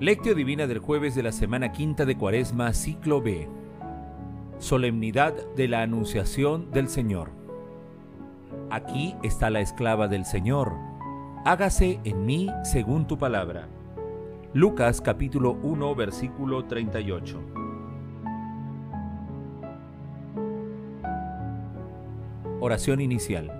Lectio Divina del jueves de la semana quinta de Cuaresma, ciclo B. Solemnidad de la Anunciación del Señor. Aquí está la esclava del Señor. Hágase en mí según tu palabra. Lucas capítulo 1 versículo 38. Oración inicial.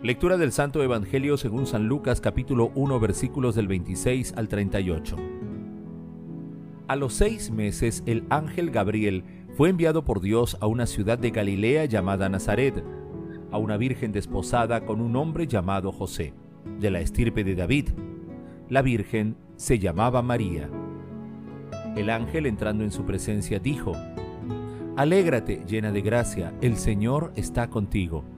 Lectura del Santo Evangelio según San Lucas capítulo 1 versículos del 26 al 38. A los seis meses el ángel Gabriel fue enviado por Dios a una ciudad de Galilea llamada Nazaret, a una virgen desposada con un hombre llamado José, de la estirpe de David. La virgen se llamaba María. El ángel entrando en su presencia dijo, Alégrate llena de gracia, el Señor está contigo.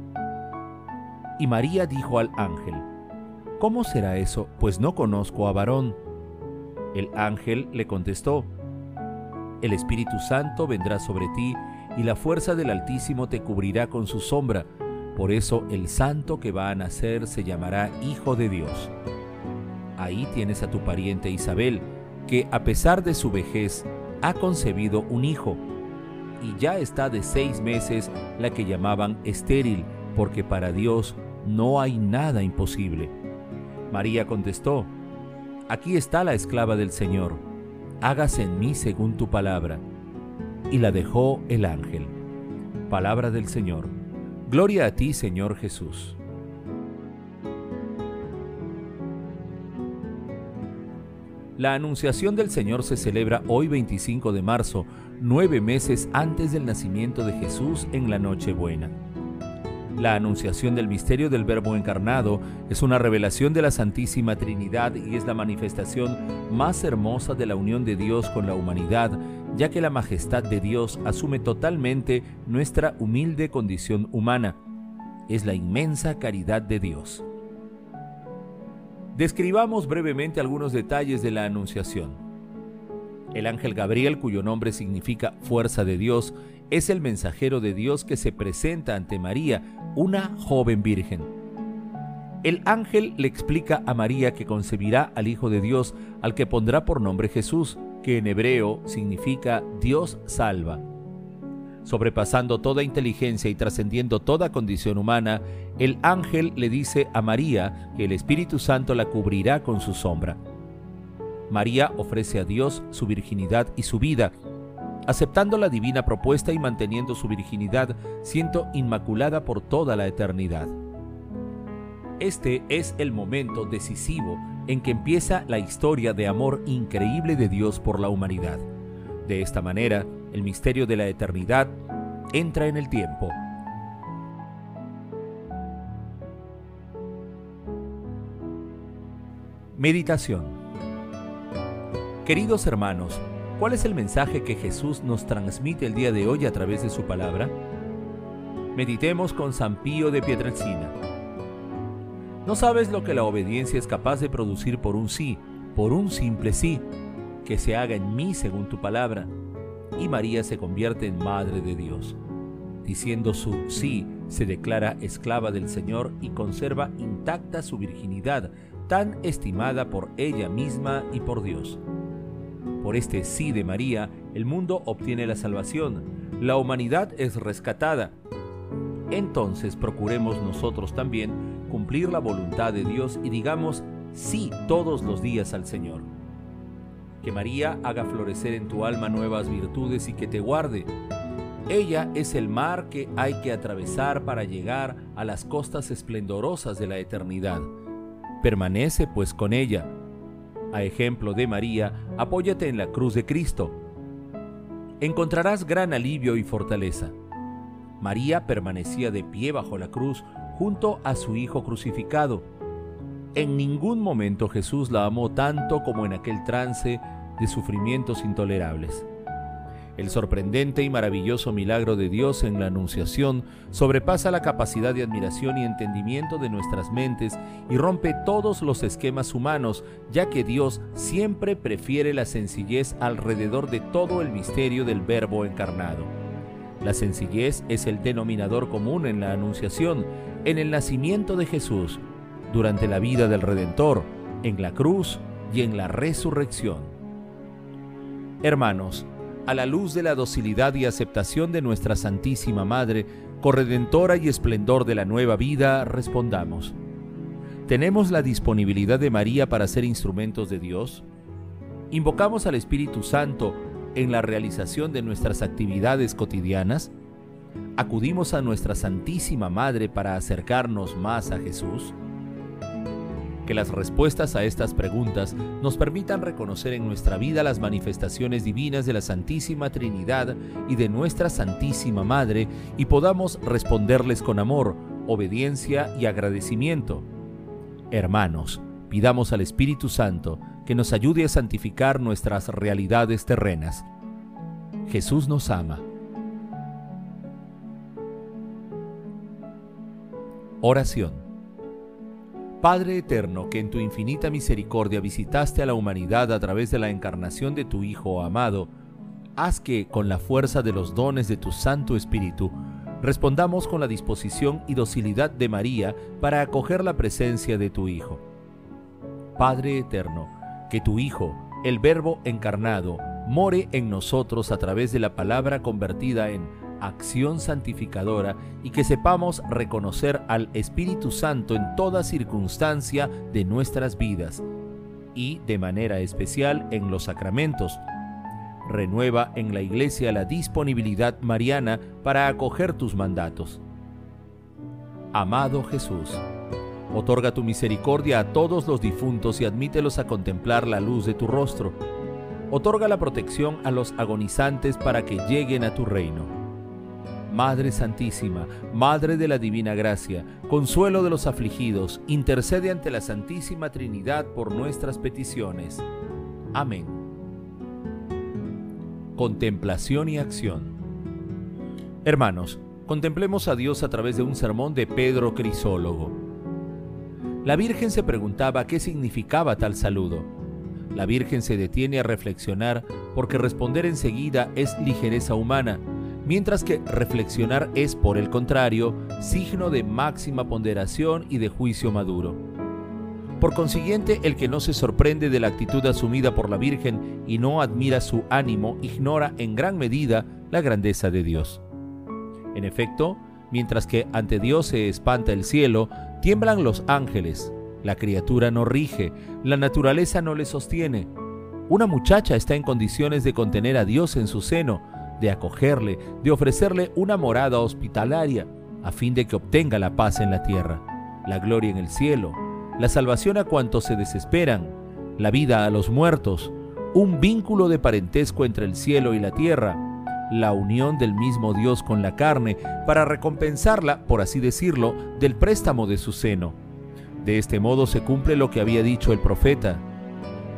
Y María dijo al ángel, ¿Cómo será eso? Pues no conozco a varón. El ángel le contestó, El Espíritu Santo vendrá sobre ti y la fuerza del Altísimo te cubrirá con su sombra. Por eso el santo que va a nacer se llamará Hijo de Dios. Ahí tienes a tu pariente Isabel, que a pesar de su vejez ha concebido un hijo, y ya está de seis meses la que llamaban estéril, porque para Dios no hay nada imposible. María contestó, Aquí está la esclava del Señor, hágase en mí según tu palabra. Y la dejó el ángel. Palabra del Señor. Gloria a ti, Señor Jesús. La Anunciación del Señor se celebra hoy 25 de marzo, nueve meses antes del nacimiento de Jesús en la Nochebuena. La anunciación del misterio del Verbo encarnado es una revelación de la Santísima Trinidad y es la manifestación más hermosa de la unión de Dios con la humanidad, ya que la majestad de Dios asume totalmente nuestra humilde condición humana. Es la inmensa caridad de Dios. Describamos brevemente algunos detalles de la Anunciación. El ángel Gabriel, cuyo nombre significa fuerza de Dios, es el mensajero de Dios que se presenta ante María, una joven virgen. El ángel le explica a María que concebirá al Hijo de Dios, al que pondrá por nombre Jesús, que en hebreo significa Dios salva. Sobrepasando toda inteligencia y trascendiendo toda condición humana, el ángel le dice a María que el Espíritu Santo la cubrirá con su sombra. María ofrece a Dios su virginidad y su vida, aceptando la divina propuesta y manteniendo su virginidad, siendo inmaculada por toda la eternidad. Este es el momento decisivo en que empieza la historia de amor increíble de Dios por la humanidad. De esta manera, el misterio de la eternidad entra en el tiempo. Meditación Queridos hermanos, ¿Cuál es el mensaje que Jesús nos transmite el día de hoy a través de su palabra? Meditemos con San Pío de Pietrelcina. No sabes lo que la obediencia es capaz de producir por un sí, por un simple sí, que se haga en mí según tu palabra. Y María se convierte en Madre de Dios. Diciendo su sí, se declara esclava del Señor y conserva intacta su virginidad, tan estimada por ella misma y por Dios. Por este sí de María, el mundo obtiene la salvación, la humanidad es rescatada. Entonces procuremos nosotros también cumplir la voluntad de Dios y digamos sí todos los días al Señor. Que María haga florecer en tu alma nuevas virtudes y que te guarde. Ella es el mar que hay que atravesar para llegar a las costas esplendorosas de la eternidad. Permanece pues con ella. A ejemplo de María, apóyate en la cruz de Cristo. Encontrarás gran alivio y fortaleza. María permanecía de pie bajo la cruz junto a su Hijo crucificado. En ningún momento Jesús la amó tanto como en aquel trance de sufrimientos intolerables. El sorprendente y maravilloso milagro de Dios en la Anunciación sobrepasa la capacidad de admiración y entendimiento de nuestras mentes y rompe todos los esquemas humanos, ya que Dios siempre prefiere la sencillez alrededor de todo el misterio del Verbo encarnado. La sencillez es el denominador común en la Anunciación, en el nacimiento de Jesús, durante la vida del Redentor, en la cruz y en la resurrección. Hermanos, a la luz de la docilidad y aceptación de nuestra Santísima Madre, corredentora y esplendor de la nueva vida, respondamos. ¿Tenemos la disponibilidad de María para ser instrumentos de Dios? ¿Invocamos al Espíritu Santo en la realización de nuestras actividades cotidianas? ¿Acudimos a nuestra Santísima Madre para acercarnos más a Jesús? Que las respuestas a estas preguntas nos permitan reconocer en nuestra vida las manifestaciones divinas de la Santísima Trinidad y de nuestra Santísima Madre y podamos responderles con amor, obediencia y agradecimiento. Hermanos, pidamos al Espíritu Santo que nos ayude a santificar nuestras realidades terrenas. Jesús nos ama. Oración. Padre eterno, que en tu infinita misericordia visitaste a la humanidad a través de la encarnación de tu Hijo amado, haz que, con la fuerza de los dones de tu Santo Espíritu, respondamos con la disposición y docilidad de María para acoger la presencia de tu Hijo. Padre eterno, que tu Hijo, el Verbo encarnado, more en nosotros a través de la palabra convertida en acción santificadora y que sepamos reconocer al Espíritu Santo en toda circunstancia de nuestras vidas y de manera especial en los sacramentos. Renueva en la Iglesia la disponibilidad mariana para acoger tus mandatos. Amado Jesús, otorga tu misericordia a todos los difuntos y admítelos a contemplar la luz de tu rostro. Otorga la protección a los agonizantes para que lleguen a tu reino Madre Santísima, Madre de la Divina Gracia, consuelo de los afligidos, intercede ante la Santísima Trinidad por nuestras peticiones. Amén. Contemplación y acción. Hermanos, contemplemos a Dios a través de un sermón de Pedro Crisólogo. La Virgen se preguntaba qué significaba tal saludo. La Virgen se detiene a reflexionar porque responder enseguida es ligereza humana mientras que reflexionar es, por el contrario, signo de máxima ponderación y de juicio maduro. Por consiguiente, el que no se sorprende de la actitud asumida por la Virgen y no admira su ánimo, ignora en gran medida la grandeza de Dios. En efecto, mientras que ante Dios se espanta el cielo, tiemblan los ángeles, la criatura no rige, la naturaleza no le sostiene. Una muchacha está en condiciones de contener a Dios en su seno, de acogerle, de ofrecerle una morada hospitalaria, a fin de que obtenga la paz en la tierra, la gloria en el cielo, la salvación a cuantos se desesperan, la vida a los muertos, un vínculo de parentesco entre el cielo y la tierra, la unión del mismo Dios con la carne, para recompensarla, por así decirlo, del préstamo de su seno. De este modo se cumple lo que había dicho el profeta.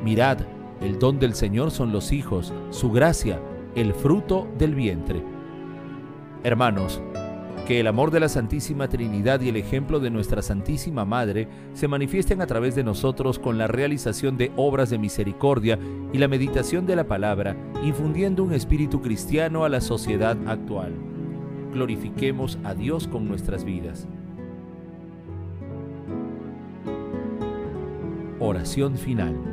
Mirad, el don del Señor son los hijos, su gracia, el fruto del vientre. Hermanos, que el amor de la Santísima Trinidad y el ejemplo de nuestra Santísima Madre se manifiesten a través de nosotros con la realización de obras de misericordia y la meditación de la palabra, infundiendo un espíritu cristiano a la sociedad actual. Glorifiquemos a Dios con nuestras vidas. Oración final.